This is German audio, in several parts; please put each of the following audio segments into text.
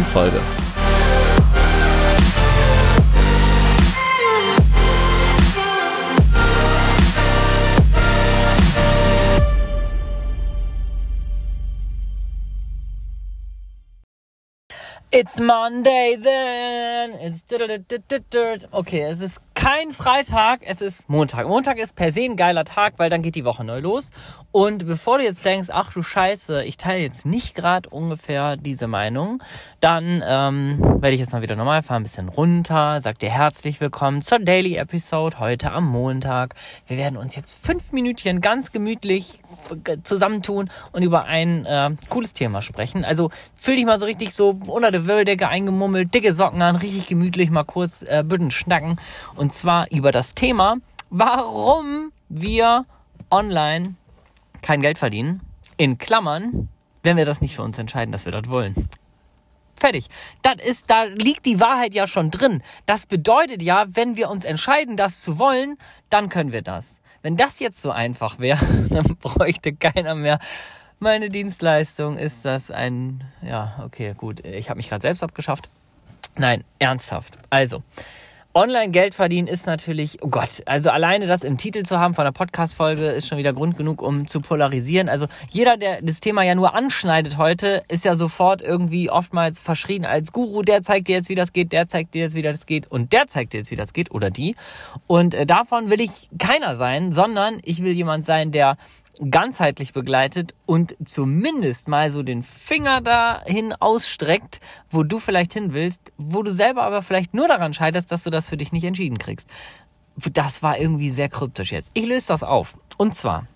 neuen Folge. It's Monday then. It's okay, es ist kein Freitag, es ist Montag. Montag ist per se ein geiler Tag, weil dann geht die Woche neu los. Und bevor du jetzt denkst, ach du Scheiße, ich teile jetzt nicht gerade ungefähr diese Meinung, dann ähm, werde ich jetzt mal wieder normal fahren, ein bisschen runter, sag dir herzlich willkommen zur Daily Episode heute am Montag. Wir werden uns jetzt fünf Minütchen ganz gemütlich zusammentun und über ein äh, cooles Thema sprechen. Also fühl dich mal so richtig so unter der Wölldecke eingemummelt, dicke Socken an, richtig gemütlich mal kurz äh, Bütten schnacken und und zwar über das Thema, warum wir online kein Geld verdienen. In Klammern, wenn wir das nicht für uns entscheiden, dass wir das wollen. Fertig. Das ist, da liegt die Wahrheit ja schon drin. Das bedeutet ja, wenn wir uns entscheiden, das zu wollen, dann können wir das. Wenn das jetzt so einfach wäre, dann bräuchte keiner mehr meine Dienstleistung. Ist das ein, ja, okay, gut. Ich habe mich gerade selbst abgeschafft. Nein, ernsthaft. Also, Online-Geld verdienen ist natürlich, oh Gott, also alleine das im Titel zu haben von der Podcast-Folge ist schon wieder Grund genug, um zu polarisieren. Also jeder, der das Thema ja nur anschneidet heute, ist ja sofort irgendwie oftmals verschrien als Guru. Der zeigt dir jetzt, wie das geht, der zeigt dir jetzt, wie das geht und der zeigt dir jetzt, wie das geht oder die. Und äh, davon will ich keiner sein, sondern ich will jemand sein, der ganzheitlich begleitet und zumindest mal so den Finger dahin ausstreckt, wo du vielleicht hin willst, wo du selber aber vielleicht nur daran scheiterst, dass du das für dich nicht entschieden kriegst. Das war irgendwie sehr kryptisch jetzt. Ich löse das auf. Und zwar,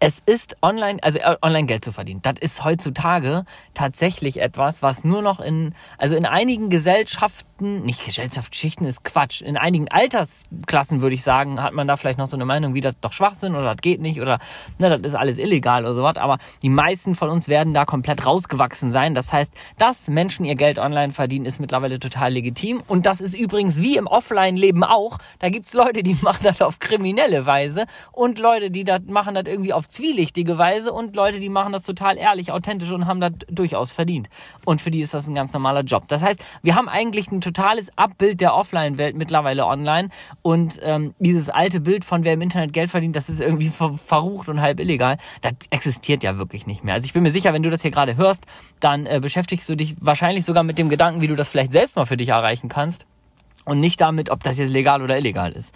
es ist online, also äh, online Geld zu verdienen. Das ist heutzutage tatsächlich etwas, was nur noch in, also in einigen Gesellschaften, nicht Gesellschaftsschichten ist Quatsch, in einigen Altersklassen würde ich sagen, hat man da vielleicht noch so eine Meinung, wie das doch Schwachsinn oder das geht nicht oder ne, das ist alles illegal oder sowas. Aber die meisten von uns werden da komplett rausgewachsen sein. Das heißt, dass Menschen ihr Geld online verdienen, ist mittlerweile total legitim. Und das ist übrigens wie im Offline-Leben auch. Da gibt's Leute, die machen das auf kriminelle Weise und Leute, die das machen das irgendwie auf zwielichtige Weise und Leute, die machen das total ehrlich, authentisch und haben das durchaus verdient. Und für die ist das ein ganz normaler Job. Das heißt, wir haben eigentlich ein totales Abbild der Offline-Welt mittlerweile online und ähm, dieses alte Bild von wer im Internet Geld verdient, das ist irgendwie ver verrucht und halb illegal, das existiert ja wirklich nicht mehr. Also ich bin mir sicher, wenn du das hier gerade hörst, dann äh, beschäftigst du dich wahrscheinlich sogar mit dem Gedanken, wie du das vielleicht selbst mal für dich erreichen kannst und nicht damit, ob das jetzt legal oder illegal ist.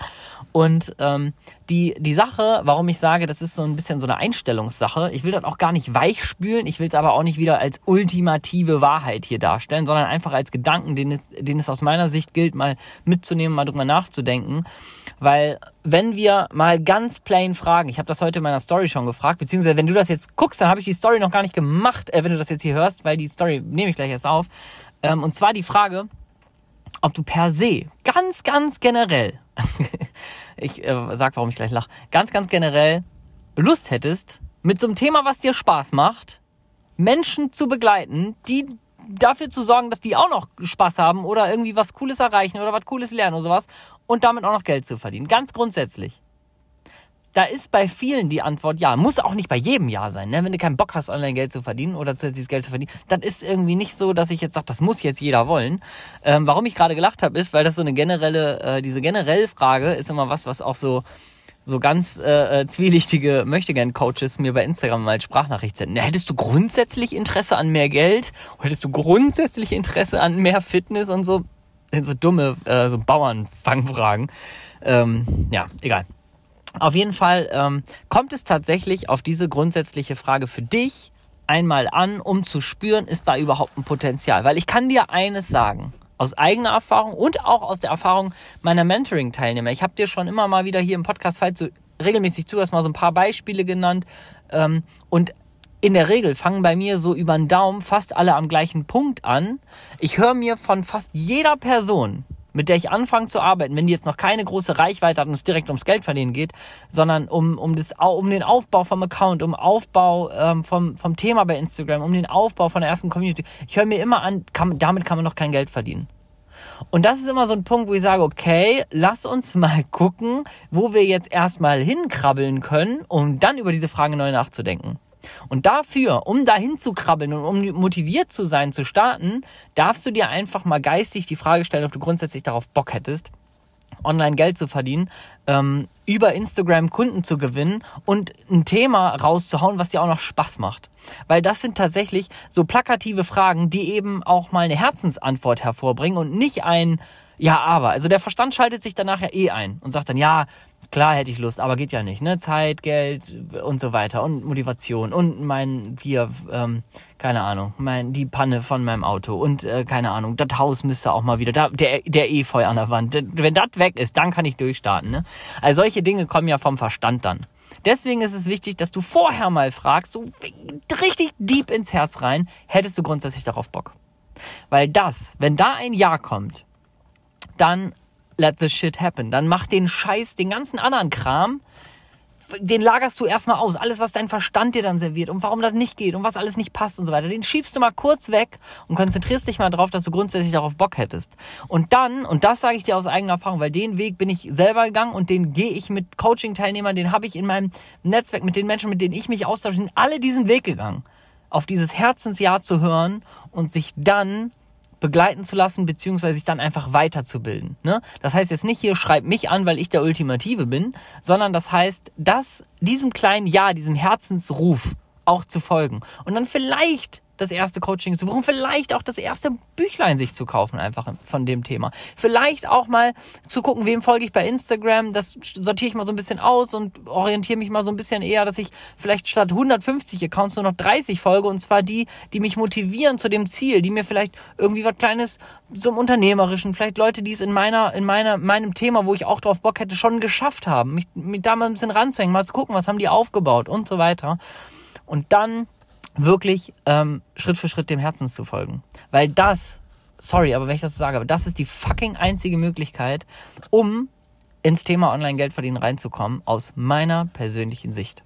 Und ähm, die, die Sache, warum ich sage, das ist so ein bisschen so eine Einstellungssache, ich will das auch gar nicht weichspülen, ich will es aber auch nicht wieder als ultimative Wahrheit hier darstellen, sondern einfach als Gedanken, den es, den es aus meiner Sicht gilt, mal mitzunehmen, mal drüber nachzudenken. Weil wenn wir mal ganz plain fragen, ich habe das heute in meiner Story schon gefragt, beziehungsweise wenn du das jetzt guckst, dann habe ich die Story noch gar nicht gemacht, äh, wenn du das jetzt hier hörst, weil die Story nehme ich gleich erst auf. Ähm, und zwar die Frage, ob du per se, ganz, ganz generell, ich äh, sag, warum ich gleich lache, ganz, ganz generell Lust hättest, mit so einem Thema, was dir Spaß macht, Menschen zu begleiten, die dafür zu sorgen, dass die auch noch Spaß haben oder irgendwie was Cooles erreichen oder was Cooles lernen oder sowas und damit auch noch Geld zu verdienen. Ganz grundsätzlich da ist bei vielen die Antwort ja. Muss auch nicht bei jedem Ja sein, ne? Wenn du keinen Bock hast, online Geld zu verdienen oder zusätzliches Geld zu verdienen, dann ist irgendwie nicht so, dass ich jetzt sage, das muss jetzt jeder wollen. Ähm, warum ich gerade gelacht habe, ist, weil das so eine generelle, äh, diese generelle Frage ist immer was, was auch so so ganz äh, äh zwielichtige Möchtegern-Coaches mir bei Instagram mal Sprachnachricht senden. Hättest du grundsätzlich Interesse an mehr Geld? Hättest du grundsätzlich Interesse an mehr Fitness und so? Sind so dumme äh, so Bauernfangfragen. Ähm, ja, egal. Auf jeden Fall ähm, kommt es tatsächlich auf diese grundsätzliche Frage für dich einmal an, um zu spüren, ist da überhaupt ein Potenzial. Weil ich kann dir eines sagen, aus eigener Erfahrung und auch aus der Erfahrung meiner Mentoring-Teilnehmer. Ich habe dir schon immer mal wieder hier im Podcast, falls du regelmäßig zuhörst, mal so ein paar Beispiele genannt. Ähm, und in der Regel fangen bei mir so über den Daumen fast alle am gleichen Punkt an. Ich höre mir von fast jeder Person, mit der ich anfange zu arbeiten, wenn die jetzt noch keine große Reichweite hat und es direkt ums Geld verdienen geht, sondern um, um, das, um den Aufbau vom Account, um Aufbau ähm, vom, vom Thema bei Instagram, um den Aufbau von der ersten Community. Ich höre mir immer an, kann, damit kann man noch kein Geld verdienen. Und das ist immer so ein Punkt, wo ich sage, okay, lass uns mal gucken, wo wir jetzt erstmal hinkrabbeln können, um dann über diese Frage neu nachzudenken. Und dafür, um dahin zu krabbeln und um motiviert zu sein, zu starten, darfst du dir einfach mal geistig die Frage stellen, ob du grundsätzlich darauf Bock hättest, online Geld zu verdienen, ähm, über Instagram Kunden zu gewinnen und ein Thema rauszuhauen, was dir auch noch Spaß macht. Weil das sind tatsächlich so plakative Fragen, die eben auch mal eine Herzensantwort hervorbringen und nicht ein Ja, aber. Also der Verstand schaltet sich danach ja eh ein und sagt dann, ja, Klar hätte ich Lust, aber geht ja nicht, ne? Zeit, Geld und so weiter und Motivation und mein wir ähm, keine Ahnung, mein die Panne von meinem Auto und äh, keine Ahnung, das Haus müsste auch mal wieder da der der Efeu an der Wand. Wenn das weg ist, dann kann ich durchstarten, ne? Also solche Dinge kommen ja vom Verstand dann. Deswegen ist es wichtig, dass du vorher mal fragst, so richtig deep ins Herz rein, hättest du grundsätzlich darauf Bock? Weil das, wenn da ein Ja kommt, dann let the shit happen. Dann mach den Scheiß, den ganzen anderen Kram, den lagerst du erstmal aus. Alles, was dein Verstand dir dann serviert und warum das nicht geht und was alles nicht passt und so weiter, den schiebst du mal kurz weg und konzentrierst dich mal darauf, dass du grundsätzlich darauf Bock hättest. Und dann, und das sage ich dir aus eigener Erfahrung, weil den Weg bin ich selber gegangen und den gehe ich mit Coaching-Teilnehmern, den habe ich in meinem Netzwerk mit den Menschen, mit denen ich mich austausche, sind alle diesen Weg gegangen. Auf dieses Herzensjahr zu hören und sich dann begleiten zu lassen, beziehungsweise sich dann einfach weiterzubilden. Ne? Das heißt jetzt nicht hier, schreib mich an, weil ich der Ultimative bin, sondern das heißt, dass diesem kleinen Ja, diesem Herzensruf auch zu folgen. Und dann vielleicht das erste Coaching zu buchen, vielleicht auch das erste Büchlein sich zu kaufen, einfach von dem Thema. Vielleicht auch mal zu gucken, wem folge ich bei Instagram, das sortiere ich mal so ein bisschen aus und orientiere mich mal so ein bisschen eher, dass ich vielleicht statt 150 Accounts nur noch 30 folge und zwar die, die mich motivieren zu dem Ziel, die mir vielleicht irgendwie was Kleines zum Unternehmerischen, vielleicht Leute, die es in meiner, in meiner, meinem Thema, wo ich auch drauf Bock hätte, schon geschafft haben, mich, mich da mal ein bisschen ranzuhängen, mal zu gucken, was haben die aufgebaut und so weiter. Und dann wirklich ähm, Schritt für Schritt dem Herzens zu folgen. Weil das, sorry, aber wenn ich das sage, aber das ist die fucking einzige Möglichkeit, um ins Thema Online-Geld verdienen reinzukommen, aus meiner persönlichen Sicht.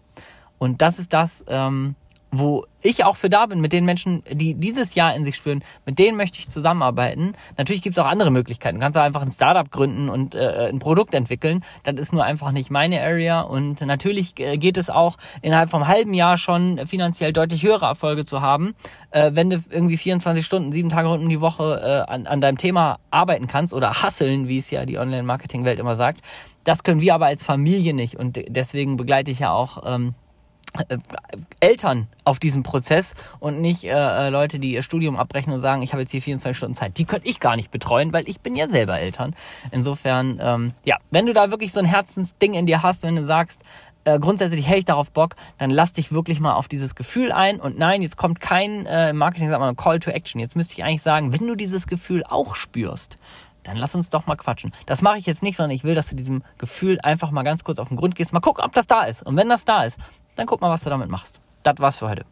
Und das ist das, ähm, wo ich auch für da bin, mit den Menschen, die dieses Jahr in sich spüren, mit denen möchte ich zusammenarbeiten. Natürlich gibt es auch andere Möglichkeiten. Du kannst auch einfach ein Startup gründen und äh, ein Produkt entwickeln. Das ist nur einfach nicht meine Area. Und natürlich äh, geht es auch innerhalb vom halben Jahr schon finanziell deutlich höhere Erfolge zu haben, äh, wenn du irgendwie 24 Stunden, sieben Tage rund um die Woche äh, an, an deinem Thema arbeiten kannst oder hasseln, wie es ja die Online-Marketing-Welt immer sagt. Das können wir aber als Familie nicht. Und deswegen begleite ich ja auch ähm, äh, Eltern auf diesem Prozess und nicht äh, äh, Leute, die ihr Studium abbrechen und sagen, ich habe jetzt hier 24 Stunden Zeit. Die könnte ich gar nicht betreuen, weil ich bin ja selber Eltern. Insofern, ähm, ja, wenn du da wirklich so ein Herzensding in dir hast, wenn du sagst, äh, grundsätzlich hätte ich darauf Bock, dann lass dich wirklich mal auf dieses Gefühl ein. Und nein, jetzt kommt kein äh, Marketing, sag mal, Call to Action. Jetzt müsste ich eigentlich sagen, wenn du dieses Gefühl auch spürst, dann lass uns doch mal quatschen. Das mache ich jetzt nicht, sondern ich will, dass du diesem Gefühl einfach mal ganz kurz auf den Grund gehst. Mal gucken, ob das da ist. Und wenn das da ist, dann guck mal, was du damit machst. Das war's für heute.